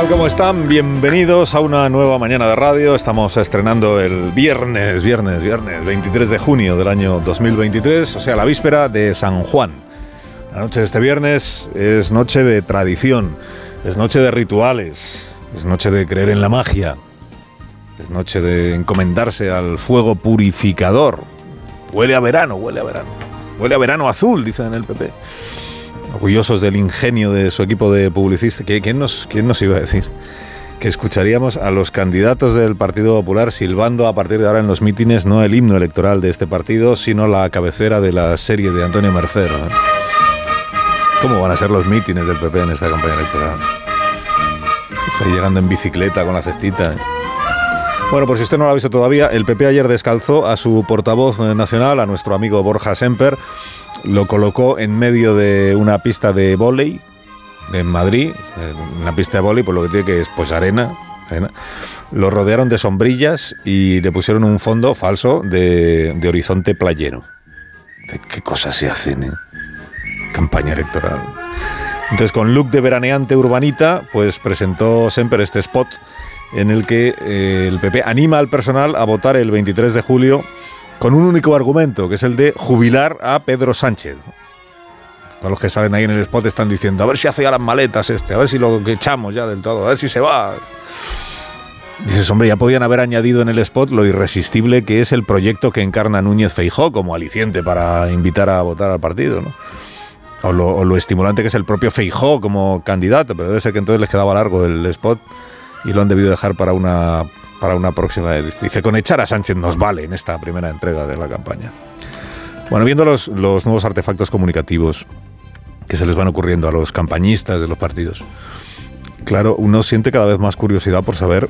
tal? ¿Cómo están? Bienvenidos a una nueva mañana de radio. Estamos estrenando el viernes, viernes, viernes, 23 de junio del año 2023, o sea, la víspera de San Juan. La noche de este viernes es noche de tradición, es noche de rituales, es noche de creer en la magia, es noche de encomendarse al fuego purificador. Huele a verano, huele a verano. Huele a verano azul, dicen en el PP orgullosos del ingenio de su equipo de publicistas. ¿Quién nos, ¿Quién nos iba a decir? Que escucharíamos a los candidatos del Partido Popular silbando a partir de ahora en los mítines no el himno electoral de este partido, sino la cabecera de la serie de Antonio Mercero. ¿eh? ¿Cómo van a ser los mítines del PP en esta campaña electoral? Está llegando en bicicleta con la cestita. ¿eh? Bueno, por si usted no lo ha visto todavía, el PP ayer descalzó a su portavoz nacional, a nuestro amigo Borja Semper, lo colocó en medio de una pista de vóley en Madrid, una pista de vóley, por lo que tiene que es pues arena, Lo rodearon de sombrillas y le pusieron un fondo falso de, horizonte playero. ¿Qué cosas se hacen? Eh? Campaña electoral. Entonces, con look de veraneante urbanita, pues presentó Semper este spot en el que eh, el PP anima al personal a votar el 23 de julio con un único argumento, que es el de jubilar a Pedro Sánchez. Todos los que salen ahí en el spot están diciendo, a ver si hace ya las maletas este, a ver si lo echamos ya del todo, a ver si se va. Dices, hombre, ya podían haber añadido en el spot lo irresistible que es el proyecto que encarna Núñez Feijó como aliciente para invitar a votar al partido, ¿no? O lo, o lo estimulante que es el propio Feijó como candidato, pero debe ser que entonces les quedaba largo el spot y lo han debido dejar para una para una próxima. Dice, con echar a Sánchez nos vale en esta primera entrega de la campaña. Bueno, viendo los, los nuevos artefactos comunicativos que se les van ocurriendo a los campañistas de los partidos, claro, uno siente cada vez más curiosidad por saber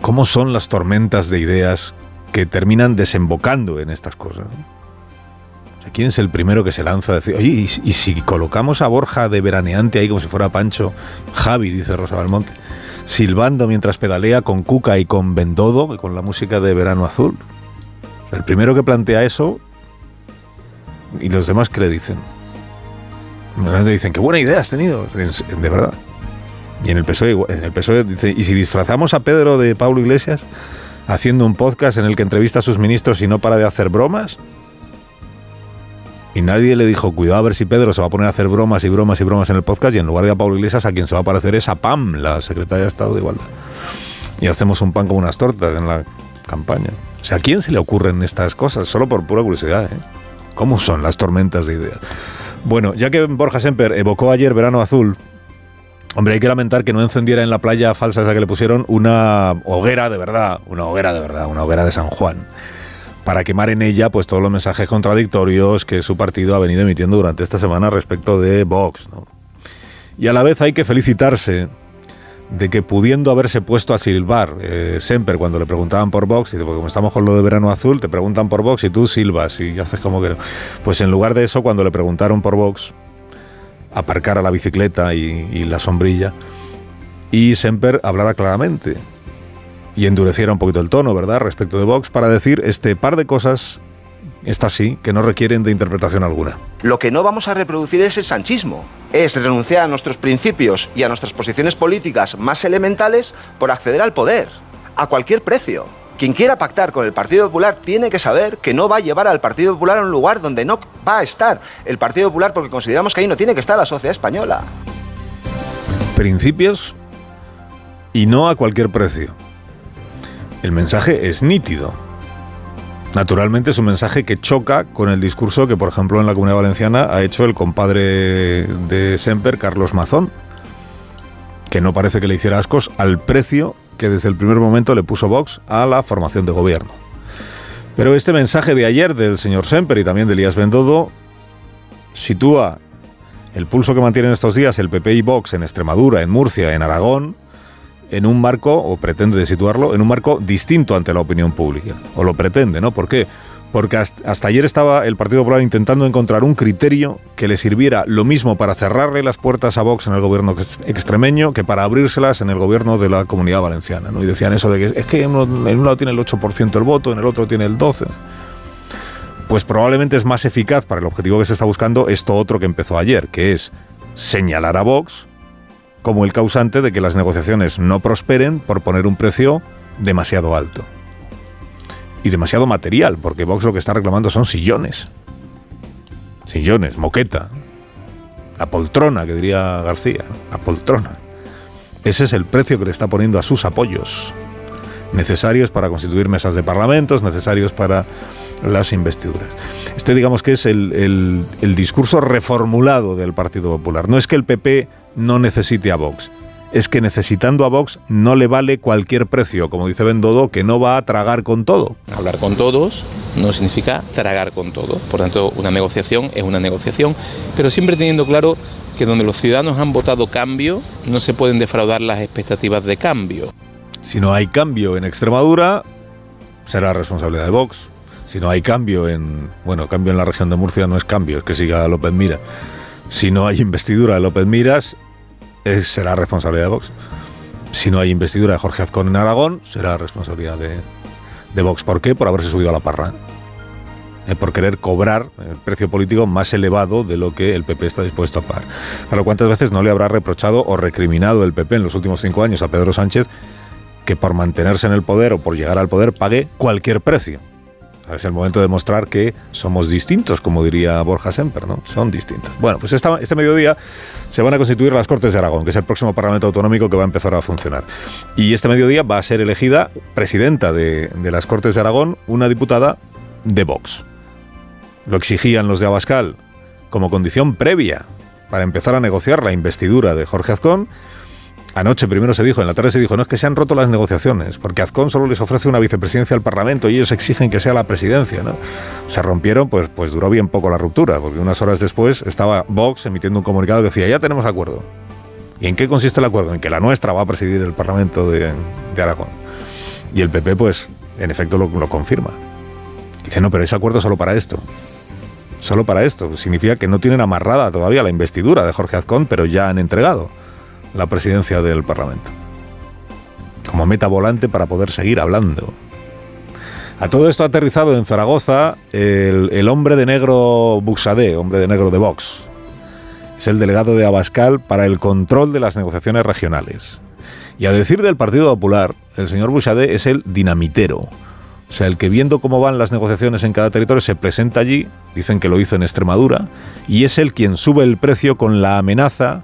cómo son las tormentas de ideas que terminan desembocando en estas cosas. ¿Quién es el primero que se lanza a decir, oye, ¿y, y si colocamos a Borja de veraneante ahí como si fuera Pancho? Javi, dice Rosa Belmonte silbando mientras pedalea con Cuca y con Bendodo, con la música de Verano Azul. El primero que plantea eso, y los demás que le dicen. Dicen, qué buena idea has tenido, de verdad. Y en el PSOE, dice, ¿y si disfrazamos a Pedro de Pablo Iglesias haciendo un podcast en el que entrevista a sus ministros y no para de hacer bromas? Y nadie le dijo, cuidado a ver si Pedro se va a poner a hacer bromas y bromas y bromas en el podcast y en lugar de a Pablo Iglesias a quien se va a parecer es a Pam, la secretaria de Estado de Igualdad. Y hacemos un pan con unas tortas en la campaña. O sea, ¿a quién se le ocurren estas cosas? Solo por pura curiosidad, ¿eh? ¿Cómo son las tormentas de ideas? Bueno, ya que Borja Semper evocó ayer Verano Azul, hombre, hay que lamentar que no encendiera en la playa falsa esa que le pusieron una hoguera de verdad, una hoguera de verdad, una hoguera de San Juan para quemar en ella pues todos los mensajes contradictorios que su partido ha venido emitiendo durante esta semana respecto de Vox. Y a la vez hay que felicitarse de que pudiendo haberse puesto a silbar eh, Semper cuando le preguntaban por Vox, y porque como estamos con lo de verano azul, te preguntan por Vox y tú silbas y haces como que Pues en lugar de eso, cuando le preguntaron por Vox, aparcar la bicicleta y, y la sombrilla, y Semper hablara claramente y endureciera un poquito el tono, ¿verdad?, respecto de Vox, para decir este par de cosas, estas sí, que no requieren de interpretación alguna. Lo que no vamos a reproducir es el sanchismo, es renunciar a nuestros principios y a nuestras posiciones políticas más elementales por acceder al poder, a cualquier precio. Quien quiera pactar con el Partido Popular tiene que saber que no va a llevar al Partido Popular a un lugar donde no va a estar el Partido Popular porque consideramos que ahí no tiene que estar la sociedad española. Principios y no a cualquier precio. El mensaje es nítido. Naturalmente es un mensaje que choca con el discurso que, por ejemplo, en la Comunidad Valenciana ha hecho el compadre de Semper, Carlos Mazón, que no parece que le hiciera ascos al precio que desde el primer momento le puso Vox a la formación de gobierno. Pero este mensaje de ayer del señor Semper y también de Elías Bendodo sitúa el pulso que mantienen estos días el PP y Vox en Extremadura, en Murcia, en Aragón, en un marco, o pretende situarlo, en un marco distinto ante la opinión pública. O lo pretende, ¿no? ¿Por qué? Porque hasta ayer estaba el Partido Popular intentando encontrar un criterio que le sirviera lo mismo para cerrarle las puertas a Vox en el gobierno extremeño que para abrírselas en el gobierno de la comunidad valenciana. ¿no? Y decían eso de que es que en un lado tiene el 8% el voto, en el otro tiene el 12%. Pues probablemente es más eficaz para el objetivo que se está buscando esto otro que empezó ayer, que es señalar a Vox como el causante de que las negociaciones no prosperen por poner un precio demasiado alto. Y demasiado material, porque Vox lo que está reclamando son sillones. Sillones, moqueta. La poltrona, que diría García. La poltrona. Ese es el precio que le está poniendo a sus apoyos. Necesarios para constituir mesas de parlamentos, necesarios para las investiduras. Este digamos que es el, el discurso reformulado del Partido Popular. No es que el PP no necesite a Vox es que necesitando a Vox no le vale cualquier precio, como dice Bendodo, que no va a tragar con todo. Hablar con todos no significa tragar con todo. Por tanto, una negociación es una negociación, pero siempre teniendo claro que donde los ciudadanos han votado cambio, no se pueden defraudar las expectativas de cambio. Si no hay cambio en Extremadura, será responsabilidad de Vox. Si no hay cambio en, bueno, cambio en la región de Murcia no es cambio, es que siga López Mira. Si no hay investidura de López Miras, será responsabilidad de Vox. Si no hay investidura de Jorge Azcón en Aragón, será responsabilidad de, de Vox. ¿Por qué? Por haberse subido a la parra. Por querer cobrar el precio político más elevado de lo que el PP está dispuesto a pagar. Pero ¿cuántas veces no le habrá reprochado o recriminado el PP en los últimos cinco años a Pedro Sánchez que por mantenerse en el poder o por llegar al poder pague cualquier precio? Es el momento de mostrar que somos distintos, como diría Borja Semper, ¿no? Son distintos. Bueno, pues este mediodía se van a constituir las Cortes de Aragón, que es el próximo Parlamento Autonómico que va a empezar a funcionar. Y este mediodía va a ser elegida presidenta de, de las Cortes de Aragón una diputada de Vox. Lo exigían los de Abascal como condición previa para empezar a negociar la investidura de Jorge Azcón Anoche primero se dijo, en la tarde se dijo, no es que se han roto las negociaciones, porque Azcón solo les ofrece una vicepresidencia al Parlamento y ellos exigen que sea la presidencia. ¿no? Se rompieron, pues, pues duró bien poco la ruptura, porque unas horas después estaba Vox emitiendo un comunicado que decía, ya tenemos acuerdo. ¿Y en qué consiste el acuerdo? En que la nuestra va a presidir el Parlamento de, Aragón. Y el PP, pues, en efecto lo, confirma. Dice, no, pero ese acuerdo solo para esto solo para esto. Significa que no tienen amarrada todavía la investidura de Jorge Azcón, pero ya han entregado la presidencia del Parlamento. Como meta volante para poder seguir hablando. A todo esto ha aterrizado en Zaragoza el, hombre de negro Buxadé, hombre de negro de Vox. Es el delegado de Abascal para el control de las negociaciones regionales. Y a decir del Partido Popular, el señor Buxadé es el dinamitero. O sea, el que viendo cómo van las negociaciones en cada territorio se presenta allí, dicen que lo hizo en Extremadura, y es el quien sube el precio con la amenaza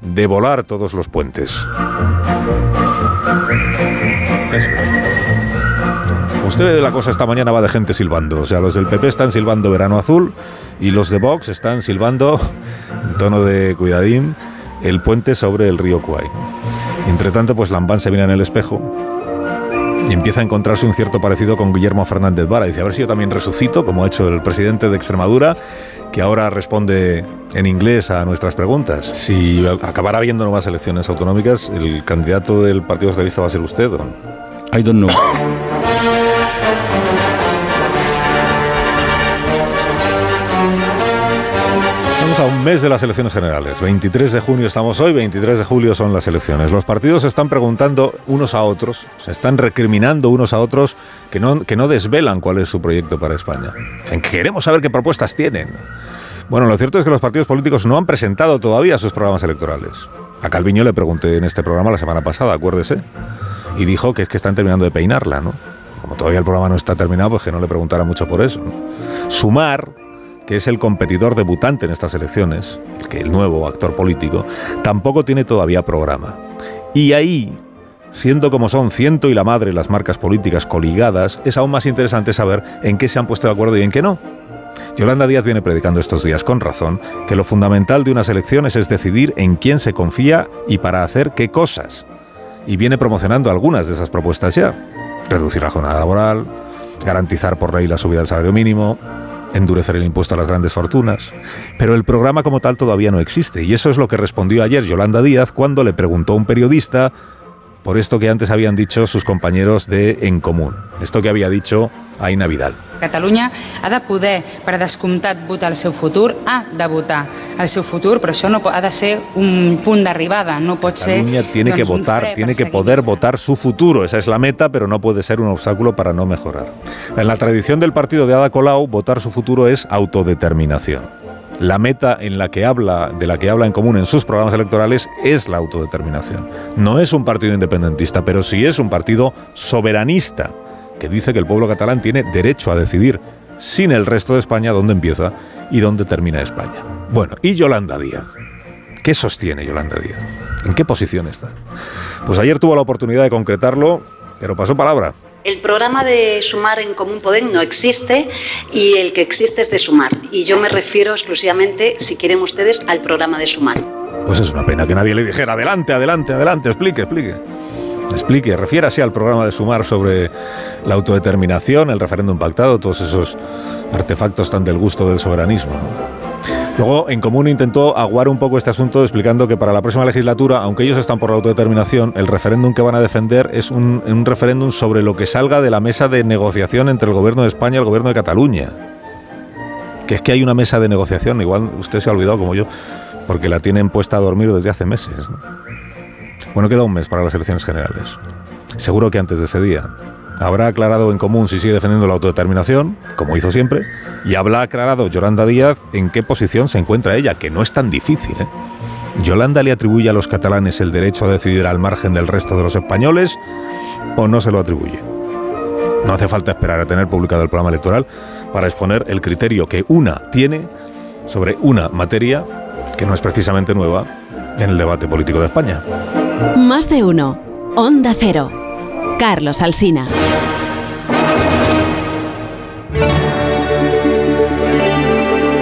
de volar todos los puentes. Usted ve la cosa esta mañana va de gente silbando. O sea, los del PP están silbando verano azul y los de Vox están silbando en tono de cuidadín el puente sobre el río Kwai. Entre tanto, pues Lambán se mira en el espejo y empieza a encontrarse un cierto parecido con Guillermo Fernández Vara. Dice, a ver si yo también resucito, como ha hecho el presidente de Extremadura, que ahora responde en inglés a nuestras preguntas. Si acabara habiendo nuevas elecciones autonómicas, el candidato del Partido Socialista va a ser usted. ¿o? I don't know. A un mes de las elecciones generales. 23 de junio estamos hoy, 23 de julio son las elecciones. Los partidos se están preguntando unos a otros, se están recriminando unos a otros que no, que no desvelan cuál es su proyecto para España. Queremos saber qué propuestas tienen. Bueno, lo cierto es que los partidos políticos no han presentado todavía sus programas electorales. A Calviño le pregunté en este programa la semana pasada, acuérdese, y dijo que es que están terminando de peinarla, ¿no? Como todavía el programa no está terminado, pues que no le preguntara mucho por eso. Sumar que es el competidor debutante en estas elecciones, el, que, el nuevo actor político, tampoco tiene todavía programa. Y ahí, siendo como son ciento y la madre las marcas políticas coligadas, es aún más interesante saber en qué se han puesto de acuerdo y en qué no. Yolanda Díaz viene predicando estos días con razón que lo fundamental de unas elecciones es decidir en quién se confía y para hacer qué cosas. Y viene promocionando algunas de esas propuestas ya. Reducir la jornada laboral, garantizar por ley la subida del salario mínimo, endurecer el impuesto a las grandes fortunas. Pero el programa como tal todavía no existe, y eso es lo que respondió ayer Yolanda Díaz cuando le preguntó a un periodista por esto que antes habían dicho sus compañeros de En Común, esto que había dicho Aina Vidal. Catalunya ha de poder, per descomptat, votar el seu futur, ha de votar el seu futur, però això no ha de ser un punt d'arribada, no pot ser... Catalunya tiene que votar, tiene que poder votar su futuro, esa es la meta, pero no puede ser un obstáculo para no mejorar. En la tradición del partido de Ada Colau, votar su futuro es autodeterminación. La meta en la que habla, de la que habla en común en sus programas electorales es la autodeterminación. No es un partido independentista, pero sí es un partido soberanista que dice que el pueblo catalán tiene derecho a decidir sin el resto de España dónde empieza y dónde termina España. Bueno, y Yolanda Díaz. ¿Qué sostiene Yolanda Díaz? ¿En qué posición está? Pues ayer tuvo la oportunidad de concretarlo, pero pasó palabra. El programa de Sumar en Común Podem no existe y el que existe es de Sumar. Y yo me refiero exclusivamente, si quieren ustedes, al programa de Sumar. Pues es una pena que nadie le dijera, adelante, adelante, adelante, explique, explique. Explique, refiérase al programa de Sumar sobre la autodeterminación, el referéndum pactado, todos esos artefactos tan del gusto del soberanismo. Luego, en común intentó aguar un poco este asunto explicando que para la próxima legislatura, aunque ellos están por la autodeterminación, el referéndum que van a defender es un, referéndum sobre lo que salga de la mesa de negociación entre el gobierno de España y el gobierno de Cataluña. Que es que hay una mesa de negociación, igual usted se ha olvidado como yo, porque la tienen puesta a dormir desde hace meses. Bueno, queda un mes para las elecciones generales. Seguro que antes de ese día habrá aclarado en común si sigue defendiendo la autodeterminación, como hizo siempre, y habrá aclarado Yolanda Díaz en qué posición se encuentra ella, que no es tan difícil. ¿eh? ¿Yolanda le atribuye a los catalanes el derecho a decidir al margen del resto de los españoles o no se lo atribuye? No hace falta esperar a tener publicado el programa electoral para exponer el criterio que una tiene sobre una materia que no es precisamente nueva en el debate político de España. Más de uno. Onda Cero. Carlos Alsina.